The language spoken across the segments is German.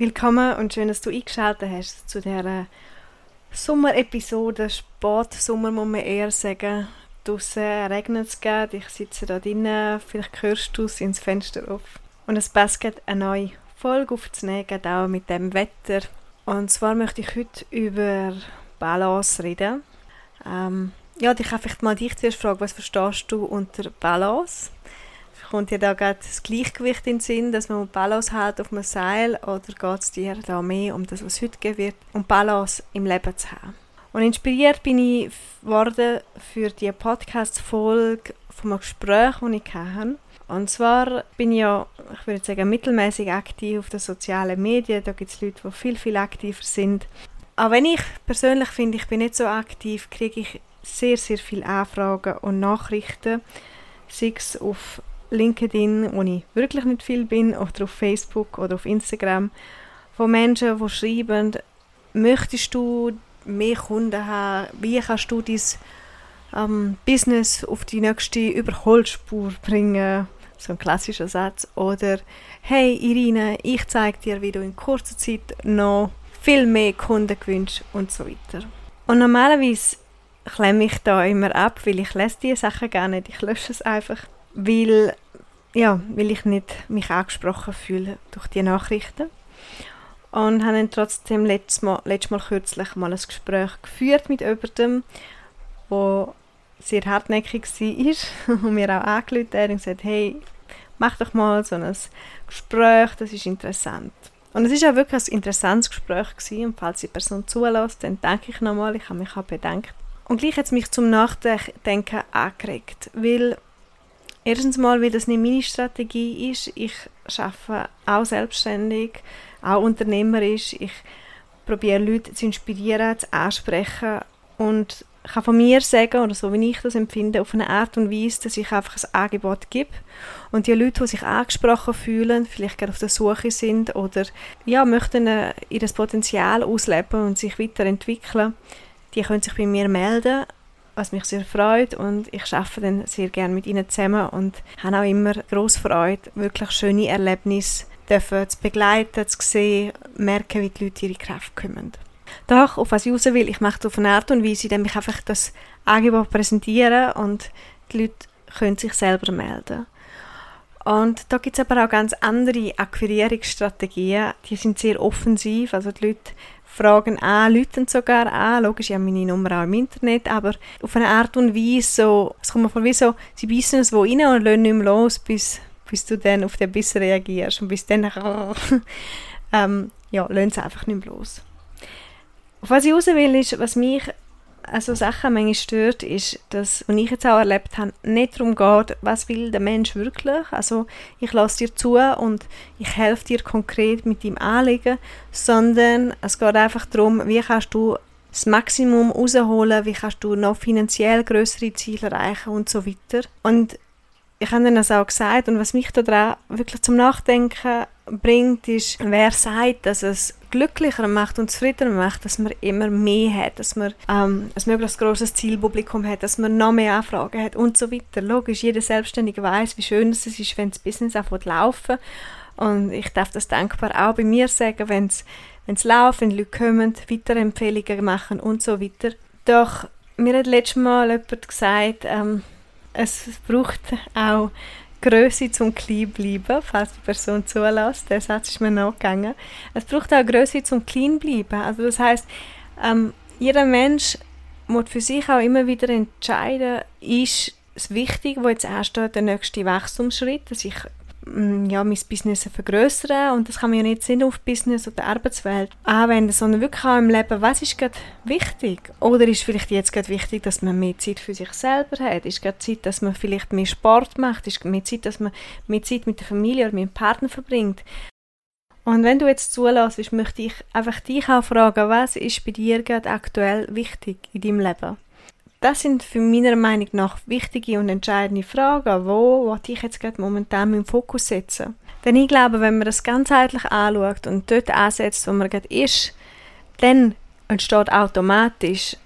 Willkommen und schön, dass du eingeschaltet hast zu dieser Sommer-Episode. Sport-Sommer muss man eher sagen. Draussen regnet es gerade, ich sitze da drinnen, vielleicht hörst du es ins Fenster auf. Und es passt eine neue Folge aufzunehmen, auch mit dem Wetter. Und zwar möchte ich heute über Balance reden. Ähm, ja, ich kann mal dich zuerst fragen, was verstehst du unter Balance? Kommt dir da gerade das Gleichgewicht in den Sinn, dass man Balance hat auf einem Seil oder geht es dir da mehr um das, was heute geben wird, um Balance im Leben zu haben? Und inspiriert bin ich worden für die Podcast-Folge von einem Gespräch, das ich hatte. Und zwar bin ich ja, ich würde sagen, mittelmäßig aktiv auf den sozialen Medien. Da gibt es Leute, die viel, viel aktiver sind. Auch wenn ich persönlich finde, ich bin nicht so aktiv, kriege ich sehr, sehr viele Anfragen und Nachrichten, sei es auf LinkedIn, wo ich wirklich nicht viel bin, oder auf Facebook oder auf Instagram, von Menschen, die schreiben, möchtest du mehr Kunden haben, wie kannst du dein ähm, Business auf die nächste Überholspur bringen, so ein klassischer Satz, oder hey Irina, ich zeige dir, wie du in kurzer Zeit noch viel mehr Kunden gewinnst und so weiter. Und normalerweise klemme ich da immer ab, weil ich lese diese Sachen gar nicht, ich lösche es einfach weil, ja, weil ich nicht mich angesprochen fühle durch die Nachrichten. Und habe dann trotzdem letztes Mal, letztes Mal kürzlich mal ein Gespräch geführt mit jemandem, wo sehr hartnäckig war und mir auch angerufen hat und gesagt, hey, mach doch mal so ein Gespräch, das ist interessant. Und es ist auch wirklich ein interessantes Gespräch gewesen. und falls die Person zulässt, dann danke ich nochmal, ich habe mich auch bedankt. Und gleich hat es mich zum Nachdenken angeregt, weil Erstens mal, weil das nicht meine Strategie ist. Ich arbeite auch selbstständig, auch unternehmerisch. Ich probiere Leute zu inspirieren, zu ansprechen und kann von mir sagen, oder so wie ich das empfinde, auf eine Art und Weise, dass ich einfach ein Angebot gebe. Und die Leute, die sich angesprochen fühlen, vielleicht gerade auf der Suche sind oder ja, möchten äh, ihr Potenzial ausleben und sich weiterentwickeln, die können sich bei mir melden was mich sehr freut und ich arbeite dann sehr gerne mit ihnen zusammen und habe auch immer große Freude, wirklich schöne Erlebnisse zu begleiten, zu sehen, merken, wie die Leute ihre Kraft kommen. Doch, auf was ich raus will, ich mache es auf eine Art und Weise, indem ich einfach das Angebot präsentiere und die Leute können sich selber melden. Und da gibt es aber auch ganz andere Akquirierungsstrategien, die sind sehr offensiv, also die Leute fragen an, Leute sogar an. Logisch, ich habe meine Nummer auch im Internet, aber auf eine Art und Weise, so, es kommt mir vor, wie so, sie beißen es wo rein und lassen nicht mehr los, bis, bis du dann auf den Biss reagierst. Und bis dann, ähm, ja, lassen sie einfach nicht mehr los. Auf was ich raus will, ist, was mich also Sachen manchmal stört, ist, dass, was ich jetzt auch erlebt habe, nicht darum geht, was will der Mensch wirklich. Also ich lasse dir zu und ich helfe dir konkret mit deinem Anliegen, sondern es geht einfach darum, wie kannst du das Maximum rausholen, wie kannst du noch finanziell größere Ziele erreichen und so weiter. Und ich habe dann das auch gesagt und was mich da wirklich zum Nachdenken bringt, ist, wer sagt, dass es glücklicher macht und zufriedener macht, dass man immer mehr hat, dass man ähm, ein möglichst großes Zielpublikum hat, dass man noch mehr Anfragen hat und so weiter. Logisch, jeder Selbstständige weiß, wie schön es ist, wenn das Business anfängt laufen und ich darf das dankbar auch bei mir sagen, wenn es läuft, wenn Leute kommen, Weiterempfehlungen machen und so weiter. Doch mir hat letztes Mal jemand gesagt, ähm, es braucht auch Größe zum klein bleiben, falls die Person zulässt. Der Satz ist mir nachgegangen. Es braucht auch Größe zum klein bleiben. Also das heißt, ähm, jeder Mensch muss für sich auch immer wieder entscheiden, ist es wichtig, wo jetzt ansteht, der nächste Wachstumsschritt, dass ich ja, mein Business vergrößern und das kann man ja nicht sehen auf Business oder Arbeitswelt anwenden, sondern wirklich auch im Leben, was ist gerade wichtig? Oder ist vielleicht jetzt gerade wichtig, dass man mehr Zeit für sich selber hat? Ist gerade Zeit, dass man vielleicht mehr Sport macht? Ist mehr Zeit, dass man mehr Zeit mit der Familie oder mit dem Partner verbringt? Und wenn du jetzt zulässt, möchte ich einfach dich auch fragen, was ist bei dir gerade aktuell wichtig in deinem Leben? Das sind für meiner Meinung nach wichtige und entscheidende Fragen. Wo ich jetzt gerade momentan meinen Fokus setzen? Denn ich glaube, wenn man das ganzheitlich anschaut und dort ansetzt, wo man gerade ist, dann entsteht automatisch,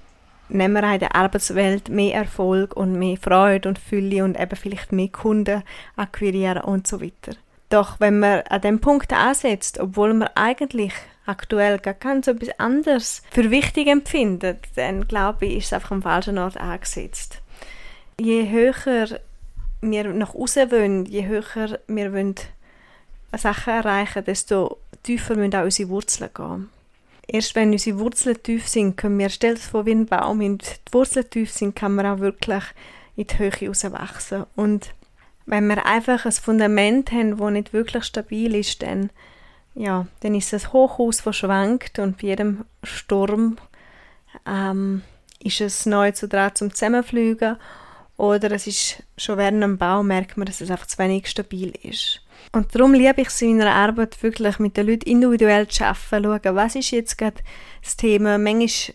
nehmen wir in der Arbeitswelt mehr Erfolg und mehr Freude und Fülle und eben vielleicht mehr Kunden akquirieren und so weiter. Doch wenn man an dem Punkt ansetzt, obwohl man eigentlich aktuell gar ganz etwas anderes für wichtig empfindet, dann glaube ich, ist es einfach am falschen Ort angesetzt. Je höher wir nach außen wollen, je höher wir wollen Sachen erreichen, desto tiefer müssen auch unsere Wurzeln gehen. Erst wenn unsere Wurzeln tief sind, können wir, stell dir vor wie ein Baum, wenn die Wurzeln tief sind, kann man auch wirklich in die Höhe rauswachsen. Und wenn wir einfach ein Fundament haben, das nicht wirklich stabil ist, dann ja, dann ist es ein Hochhaus, das schwankt und bei jedem Sturm ähm, ist es neu zu dran zum Zusammenfliegen oder es ist schon während dem Bau merkt man, dass es einfach zu wenig stabil ist. Und darum liebe ich es in meiner Arbeit wirklich mit den Leuten individuell zu arbeiten, schauen, was ist jetzt gerade das Thema, manchmal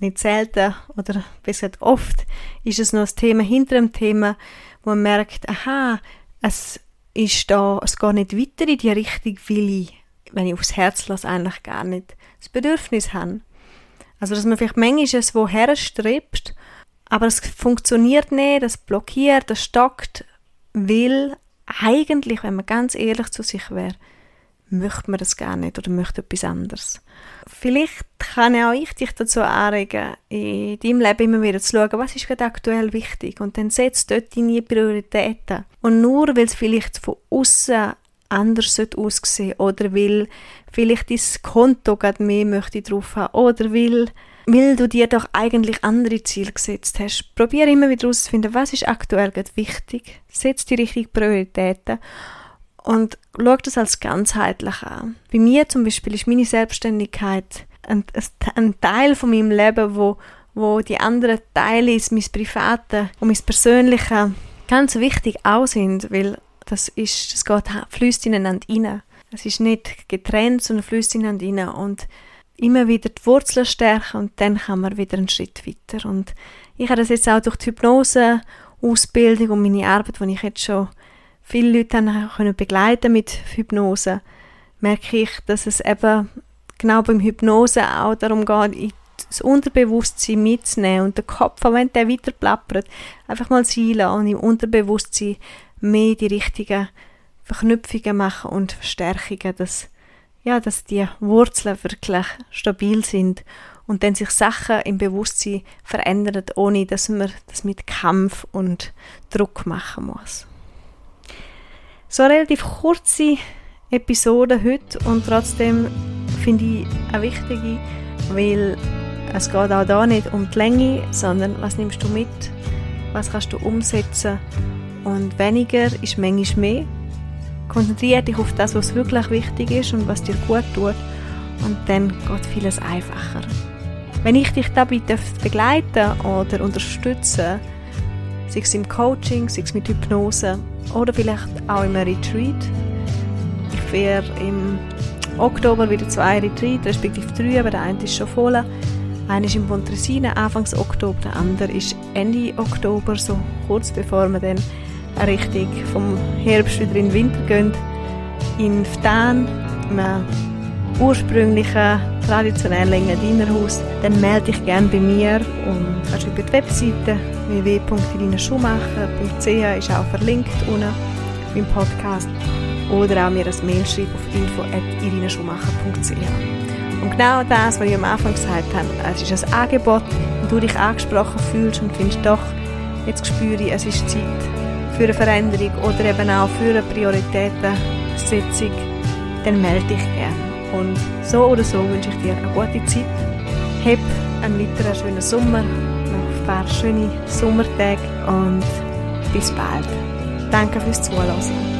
nicht selten oder besser oft ist es noch das Thema hinter dem Thema, wo man merkt, aha, es ist da, es geht nicht weiter in die Richtung, will ich wenn ich aufs Herz lasse, eigentlich gar nicht das Bedürfnis habe. Also, dass man vielleicht manchmal es woher strebt, aber es funktioniert nicht, das blockiert, das stockt, weil eigentlich, wenn man ganz ehrlich zu sich wäre, möchte man das gar nicht oder möchte etwas anderes. Vielleicht kann auch ich dich dazu anregen, in deinem Leben immer wieder zu schauen, was ist gerade aktuell wichtig und dann setzt dort deine Prioritäten. Und nur weil es vielleicht von außen anders aussehen oder weil vielleicht dein Konto gerade mehr möchte drauf haben oder weil, weil du dir doch eigentlich andere Ziele gesetzt hast. Probiere immer wieder herauszufinden, was ist aktuell gerade wichtig, setz die richtigen Prioritäten und schau das als ganzheitlich an. Bei mir zum Beispiel ist meine Selbstständigkeit ein, ein Teil von meinem Leben, wo, wo die anderen Teile, mein Private und mein Persönliche ganz wichtig auch sind, weil das ist, das geht, fließt ineinander rein. Es ist nicht getrennt, sondern fließt ineinander rein und immer wieder die Wurzeln stärken und dann kann man wieder einen Schritt weiter. Und ich habe das jetzt auch durch die Hypnose, Ausbildung und meine Arbeit, die ich jetzt schon viele Leute können begleiten mit Hypnose, merke ich, dass es eben genau beim Hypnose auch darum geht, das Unterbewusstsein mitzunehmen und der Kopf, wenn der weiter plappert, einfach mal sein und im Unterbewusstsein mehr die richtigen Verknüpfungen machen und Verstärkungen, dass, ja, dass die Wurzeln wirklich stabil sind und dann sich Sachen im Bewusstsein verändern, ohne dass man das mit Kampf und Druck machen muss. So eine relativ kurze Episode heute und trotzdem finde ich eine wichtige, weil es geht auch da nicht um die Länge, sondern was nimmst du mit, was kannst du umsetzen und weniger ist manchmal mehr. Konzentriere dich auf das, was wirklich wichtig ist und was dir gut tut. Und dann geht vieles einfacher. Wenn ich dich dabei begleiten oder unterstützen sei es im Coaching, sei es mit Hypnose oder vielleicht auch im Retreat. Ich werde im Oktober wieder zwei Retreat, respektive drei, aber der eine ist schon voll. Einer ist in Pontresina Anfangs Oktober, der andere ist Ende Oktober, so kurz bevor wir dann Richtung vom Herbst wieder in den Winter gehen. In Ftan, einem ursprünglichen traditionellen Engadiner-Haus, dann melde dich gerne bei mir und kannst über die Webseite www.irinaschumacher.ch ist auch verlinkt unten im Podcast. Oder auch mir ein Mail schreiben auf info.irinaschumacher.ch Und genau das, was ich am Anfang gesagt habe, es ist ein Angebot, wenn du dich angesprochen fühlst und findest, doch, jetzt spüre ich, es ist Zeit, für eine Veränderung oder eben auch für eine Prioritätensetzung, dann melde dich gerne. Und so oder so wünsche ich dir eine gute Zeit. Hab einen weiteren schönen Sommer, noch ein paar schöne Sommertage und bis bald. Danke fürs Zuhören.